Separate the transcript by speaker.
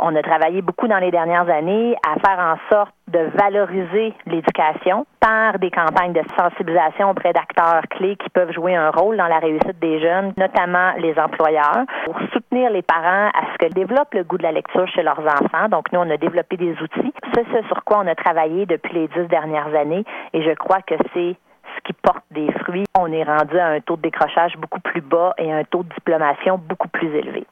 Speaker 1: On a travaillé beaucoup dans les dernières années à faire en sorte de valoriser l'éducation par des campagnes de sensibilisation auprès d'acteurs clés qui peuvent jouer un rôle dans la réussite des jeunes, notamment les employeurs, pour soutenir les parents à ce que développent le goût de la lecture chez leurs enfants. Donc, nous, on a développé des outils. C'est ce sur quoi on a travaillé depuis les dix dernières années et je crois que c'est ce qui porte des fruits. On est rendu à un taux de décrochage beaucoup plus bas et un taux de diplomation beaucoup plus élevé.